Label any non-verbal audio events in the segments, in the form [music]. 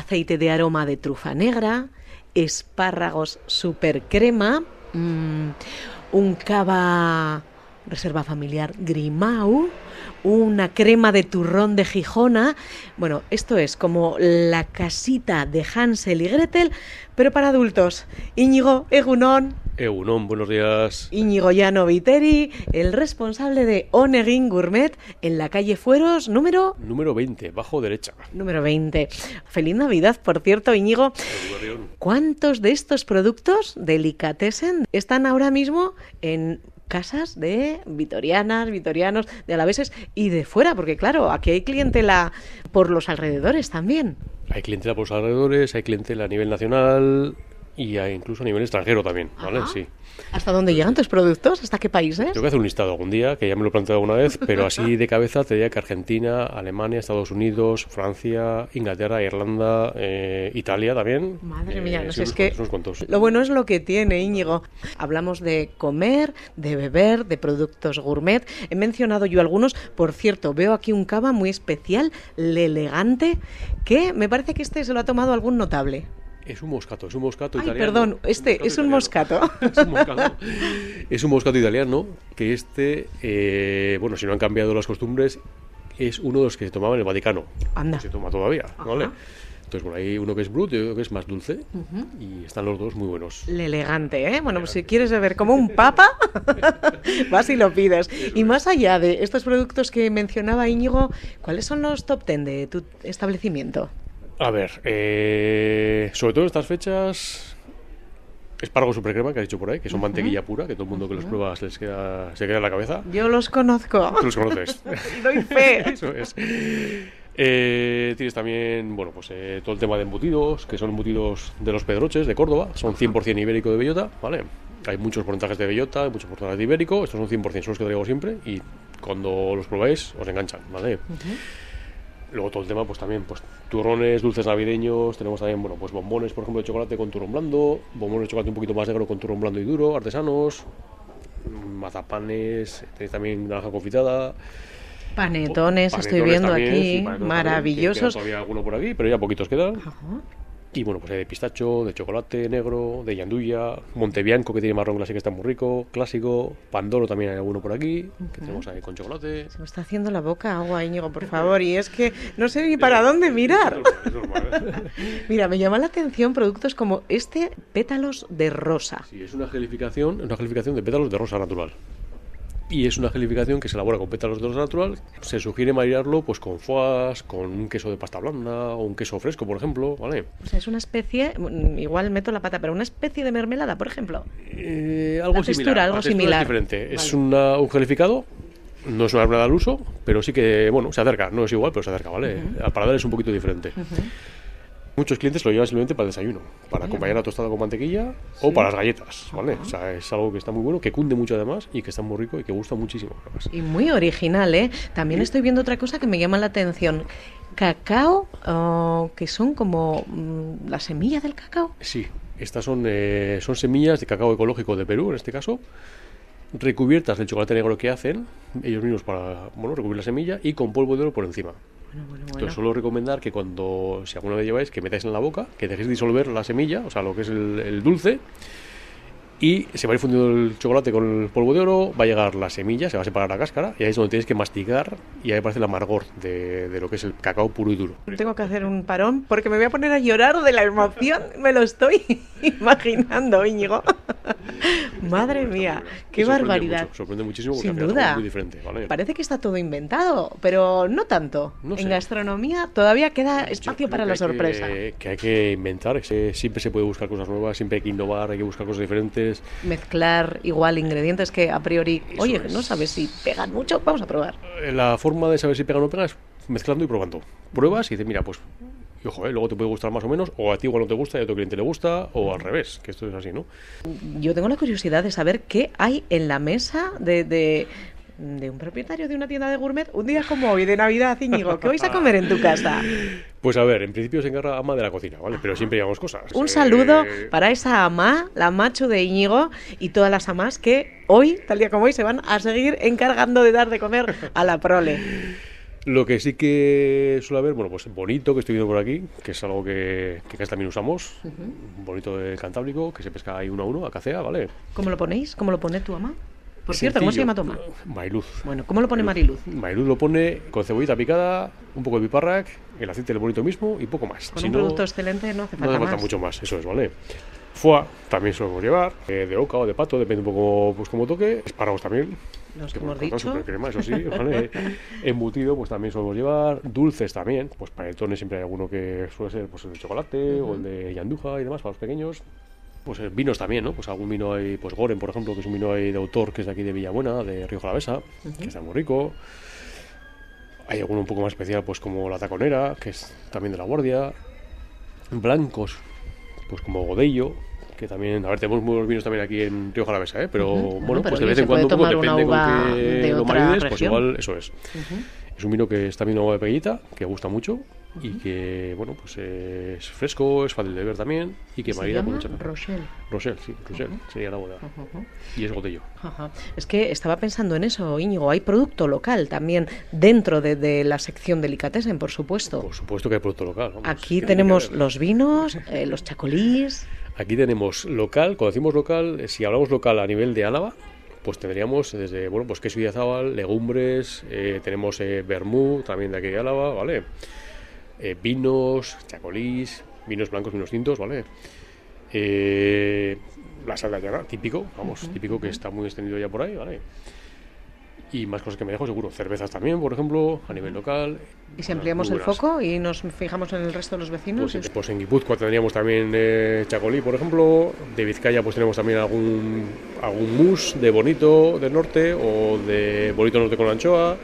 aceite de aroma de trufa negra, espárragos super crema, mm, un cava reserva familiar Grimau, una crema de turrón de Gijona. Bueno, esto es como la casita de Hansel y Gretel, pero para adultos. Íñigo Egunon. Egunon, buenos días. Íñigo Llano Viteri, el responsable de Onegin Gourmet en la calle Fueros, número... Número 20, bajo derecha. Número 20. Feliz Navidad, por cierto, Íñigo. ¿Cuántos de estos productos delicatessen están ahora mismo en casas de vitorianas, vitorianos, de alaveses y de fuera, porque claro, aquí hay clientela por los alrededores también. Hay clientela por los alrededores, hay clientela a nivel nacional, y incluso a nivel extranjero también, ¿vale? Sí. ¿Hasta dónde llegan tus productos? ¿Hasta qué países? Tengo que hacer un listado algún día, que ya me lo he planteado alguna vez, pero así de cabeza te diría que Argentina, Alemania, Estados Unidos, Francia, Inglaterra, Irlanda, eh, Italia también. Madre mía, no sé, es que lo bueno es lo que tiene Íñigo. Hablamos de comer, de beber, de productos gourmet. He mencionado yo algunos. Por cierto, veo aquí un cava muy especial, le elegante, que me parece que este se lo ha tomado algún notable. Es un moscato, es un moscato Ay, italiano. Perdón, este es un moscato. [laughs] es un moscato. es un moscato italiano que este, eh, bueno, si no han cambiado las costumbres, es uno de los que se tomaba en el Vaticano. Anda. Se toma todavía, ¿vale? Entonces, por ahí uno que es brut y otro que es más dulce. Y están los dos muy buenos. El elegante, ¿eh? Bueno, pues si quieres beber como un papa, [laughs] vas y lo pides. [laughs] y más allá de estos productos que mencionaba Íñigo, ¿cuáles son los top ten de tu establecimiento? A ver, eh, sobre todo en estas fechas, espárragos super crema que has dicho por ahí, que son mantequilla pura, que todo el mundo que los prueba se les queda, se queda en la cabeza. Yo los conozco. Tú los conoces. [laughs] Doy fe. [laughs] Eso es. Eh, tienes también, bueno, pues eh, todo el tema de embutidos, que son embutidos de los Pedroches de Córdoba, son 100% ibérico de bellota, ¿vale? Hay muchos porcentajes de bellota, hay muchos porcentajes de ibérico, estos son 100%, son los que traigo siempre y cuando los probáis os enganchan, ¿vale? Luego todo el tema, pues también, pues turrones, dulces navideños, tenemos también, bueno, pues bombones, por ejemplo, de chocolate con turrón blando, bombones de chocolate un poquito más negro con turrón blando y duro, artesanos, mazapanes, tenéis también naranja confitada. Panetones, estoy viendo aquí, maravillosos. todavía alguno por aquí, pero ya poquitos quedan. Ajá. Y bueno, pues hay de pistacho, de chocolate negro, de yanduya, Montebianco que tiene marrón clásico que está muy rico, clásico, Pandoro también hay alguno por aquí, que tenemos ahí con chocolate. Se me está haciendo la boca agua, Íñigo, por favor, y es que no sé ni para dónde mirar. [laughs] Mira, me llama la atención productos como este pétalos de rosa. Sí, es una gelificación, una gelificación de pétalos de rosa natural y es una gelificación que se elabora con pétalos de rosa natural. Se sugiere marinarlo pues con foie, con un queso de pasta blanda o un queso fresco, por ejemplo, ¿vale? O sea, es una especie, igual meto la pata, pero una especie de mermelada, por ejemplo. Eh, algo la textura, similar. algo la similar. Es diferente. Es una, un gelificado. No es una mermelada al uso, pero sí que, bueno, se acerca. No es igual, pero se acerca, ¿vale? Al paladar es un poquito diferente. Muchos clientes lo llevan simplemente para el desayuno, para acompañar la tostada con mantequilla o para las galletas, ¿vale? O sea, es algo que está muy bueno, que cunde mucho además y que está muy rico y que gusta muchísimo. Además. Y muy original, ¿eh? También estoy viendo otra cosa que me llama la atención. Cacao, oh, que son como mm, la semilla del cacao. Sí, estas son, eh, son semillas de cacao ecológico de Perú, en este caso, recubiertas del chocolate negro que hacen ellos mismos para bueno, recubrir la semilla y con polvo de oro por encima. Bueno, bueno, bueno. Entonces suelo recomendar que cuando, si alguna vez lleváis, que metáis en la boca, que dejéis disolver la semilla, o sea, lo que es el, el dulce, y se va a ir fundiendo el chocolate con el polvo de oro, va a llegar la semilla, se va a separar la cáscara, y ahí es donde tienes que masticar, y ahí aparece el amargor de, de lo que es el cacao puro y duro. Tengo que hacer un parón porque me voy a poner a llorar de la emoción, me lo estoy [laughs] imaginando, Íñigo. [laughs] Madre mía, qué sorprende barbaridad. mucho, sorprende muchísimo porque Sin duda. es muy diferente, ¿vale? Parece que está todo inventado, pero no tanto. No sé. En gastronomía todavía queda espacio para que la sorpresa. Que, que hay que inventar, siempre se puede buscar cosas nuevas, siempre hay que innovar, hay que buscar cosas diferentes. Mezclar igual ingredientes que a priori, Eso oye, es. no sabes si pegan mucho, vamos a probar. Eh, La forma de saber si pega o no pega es mezclando y probando. Pruebas y dices, mira, pues, y ojo, eh, luego te puede gustar más o menos, o a ti igual no te gusta y a tu cliente le gusta, o al revés, que esto es así, ¿no? Yo tengo la curiosidad de saber qué hay en la mesa de, de, de un propietario de una tienda de gourmet un día como hoy, de Navidad, Íñigo. ¿Qué vais a comer en tu casa? Pues a ver, en principio se encarga ama de la cocina, ¿vale? Pero siempre llevamos cosas. Un Eh, saludo para esa ama, la macho de Íñigo y todas las amas que hoy, tal día como hoy, se van a seguir encargando de dar de comer a la prole. Lo que sí que suele haber, bueno, pues bonito, que estoy viendo por aquí, que es algo que, que casi también usamos, bonito del Cantábrico, que se pesca ahí uno a uno, a cacea, ¿vale? ¿Cómo lo ponéis? ¿Cómo lo pone tu ama? Por cierto, ¿cómo se Sencillo. llama tu ama? Mailuz. Bueno, ¿cómo lo pone Mariluz? Mailuz lo pone con cebollita picada, un poco de piparrac, el aceite del bonito mismo y poco más. Con Si un no, producto excelente no hace no falta hace falta más. mucho más, eso es, ¿vale? Foie también solemos llevar, eh, de oca o de pato, depende un poco pues como toque. Espárragos también. Los que hemos dicho. super crema, eso sí, [laughs] ¿vale? Embutido, pues también solemos llevar. Dulces también, pues panetones siempre hay alguno que suele ser pues el de chocolate o el de yanduja y demás para los pequeños. Pues eh, vinos también, ¿no? Pues algún vino hay, pues Goren, por ejemplo, que es un vino ahí de autor que es de aquí de Villabuena, de Río Jalavesa, que está muy rico. Hay alguno un poco más especial, pues como la taconera, que es también de la guardia. Blancos, pues como Godello, que también, a ver, tenemos muy buenos vinos también aquí en Río Jalavesa, ¿eh? Pero bueno, Bueno, pero pues de vez en cuando un poco depende con de qué lo marides, pues igual eso es. Es un vino que está viendo agua de peguita, que gusta mucho y que, bueno, pues es fresco, es fácil de ver también y que marida con mucha Rochelle. Rosel, sí, Rosel, sería la boda. Y es Godello. Ajá. Es que estaba pensando en eso, Íñigo. Hay producto local también dentro de, de la sección Delicatessen, por supuesto. Por supuesto que hay producto local. vamos, Aquí tenemos los vinos, eh, los chacolís. Aquí tenemos local, cuando decimos local, eh, si hablamos local a nivel de Álava, pues tendríamos desde, bueno, pues queso Idiazábal, legumbres, eh, tenemos eh, vermú, también de aquí de Álava, ¿vale? Eh, vinos, chacolís, vinos blancos, vinos tintos, ¿vale? Eh, la sal de Ayana, típico, vamos, típico que está muy extendido ya por ahí, ¿vale? Y más cosas que me dejo seguro. Cervezas también, por ejemplo, a nivel local. Y si muy el foco y nos fijamos en el resto de los vecinos. Pues, es- pues en Guipúzcoa tendríamos también eh, chacolí, por ejemplo. De Vizcaya pues tenemos también algún, algún mus de bonito del norte o de bonito norte con la anchoa.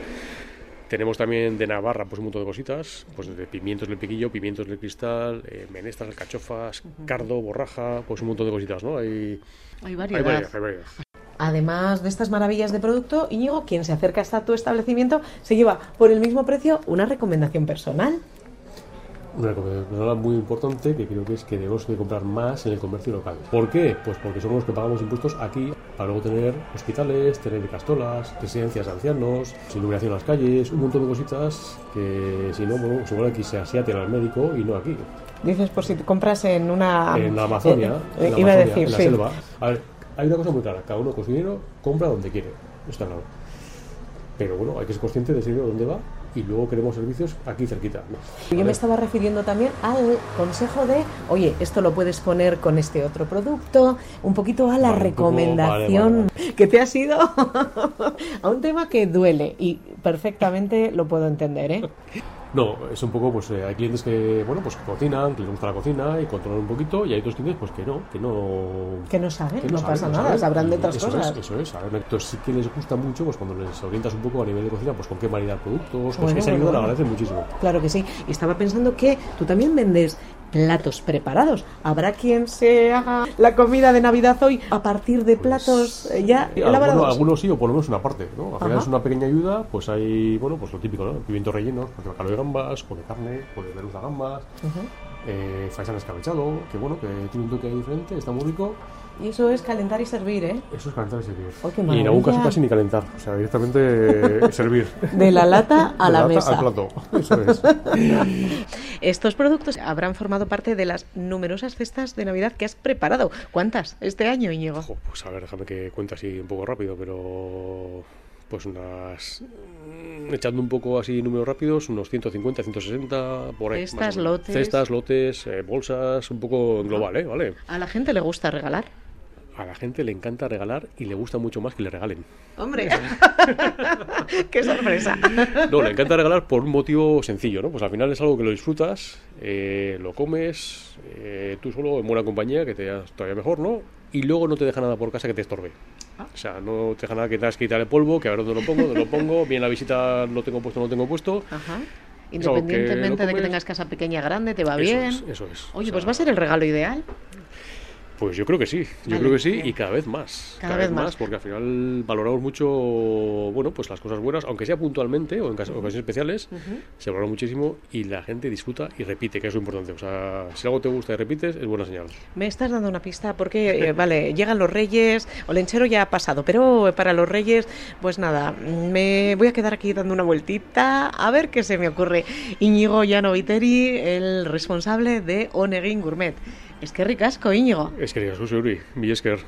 Tenemos también de Navarra pues un montón de cositas, pues de pimientos del piquillo, pimientos del cristal, eh, menestras, alcachofas, cardo, borraja, pues un montón de cositas, ¿no? Hay, hay hay variedad. variedad, hay variedad. Además de estas maravillas de producto, Íñigo, quien se acerca hasta tu establecimiento, se lleva por el mismo precio una recomendación personal. Una recomendación muy importante que creo que es que debemos de comprar más en el comercio local. ¿Por qué? Pues porque somos los que pagamos impuestos aquí para luego tener hospitales, tener castolas, residencias de ancianos, iluminación en las calles, un montón de cositas que si no, bueno, seguro aquí se asiaten al médico y no aquí. Dices, por si te compras en una... En la Amazonia, Eh, en la iba a Amazonia, decir, en la sí. selva. A ver, hay una cosa muy clara, cada uno con su dinero compra donde quiere, está claro. Pero bueno, hay que ser consciente de ese dinero dónde va y luego queremos servicios aquí cerquita. ¿no? Yo me estaba refiriendo también al consejo de, oye, esto lo puedes poner con este otro producto, un poquito a la Vale, un poco- recomendación vale, que te ha sido [laughs] a un tema que duele y perfectamente lo puedo entender, ¿eh? [laughs] No, es un poco, pues eh, hay clientes que, bueno, pues que cocinan, que les gusta la cocina y controlan un poquito, y hay otros clientes, pues que no, que no... Que no saben, que no, saben, pasa no nada, saben. sabrán de otras eso cosas. Es, eso es, a ver, entonces sí que les gusta mucho, pues cuando les orientas un poco a nivel de cocina, pues con qué maridar productos, pues Bueno, esa bueno, ayuda la bueno. agradecen muchísimo. Claro que sí. Y estaba pensando que tú también vendes platos preparados. ¿Habrá quien se haga la comida de Navidad hoy a partir de platos eh, ya Sí, algunos, elaborados? algunos sí, o por lo menos una parte, ¿no? Al final Ajá. es una pequeña ayuda, pues hay, bueno, pues lo típico, ¿no? Pimientos rellenos, pues de bacalao de gambas, o de carne, o de merluza gambas, Ujú. eh, faisán escabechado, que bueno, que tiene un toque diferente, está muy rico. Y eso es calentar y servir, ¿eh? Eso es calentar y servir. ¡Oh, qué y en algún caso casi ni calentar, o sea, directamente [laughs] servir. De la lata a De la, lata mesa. al plato, eso es. [laughs] Estos productos habrán formado parte de las numerosas cestas de Navidad que has preparado. ¿Cuántas este año, Íñigo? Ojo, pues a ver, déjame que cuente así un poco rápido, pero pues unas mm, echando un poco así números rápidos, unos 150, 160 por ahí. Cestas, lotes. Cestas, lotes, eh, bolsas, un poco en global, ¿eh? ¿Vale? A la gente le gusta regalar. A la gente le encanta regalar y le gusta mucho más que le regalen. Hombre, [laughs] [laughs] qué sorpresa. [laughs] No, le encanta regalar por un motivo sencillo, ¿no? Pues al final es algo que lo disfrutas, eh, lo comes, eh, tú solo en buena compañía, que te da todavía mejor, ¿no? Y luego no te deja nada por casa que te estorbe. Ah. O sea, no te deja nada que tengas que quitar el polvo, que a ver dónde lo pongo, dónde lo pongo, [laughs] bien la visita lo tengo puesto, no lo tengo puesto. Ajá. Que Independientemente lo de que tengas casa pequeña grande, te va Eso bien. es, eso es. Oye, O pues va a ser el regalo ideal. Pues yo creo que sí, yo Vale, creo que sí bien. y cada vez más. Cada vez más. porque al final valoramos mucho, bueno, pues las cosas buenas, aunque sea puntualmente o en cas- ocasiones especiales, se valora muchísimo y la gente disfruta y repite, que es lo importante. O sea, si algo te gusta y repites, es buena señal. Me estás dando una pista porque, eh, [laughs] vale, llegan los reyes, Olenchero ya ha pasado, pero para los reyes, pues nada, me voy a quedar aquí dando una vueltita a ver qué se me ocurre. Íñigo Llano Viteri, el responsable de Onegin Gourmet. Eskerrik asko, inigo. Eskerrik asko, zuri, mi esker.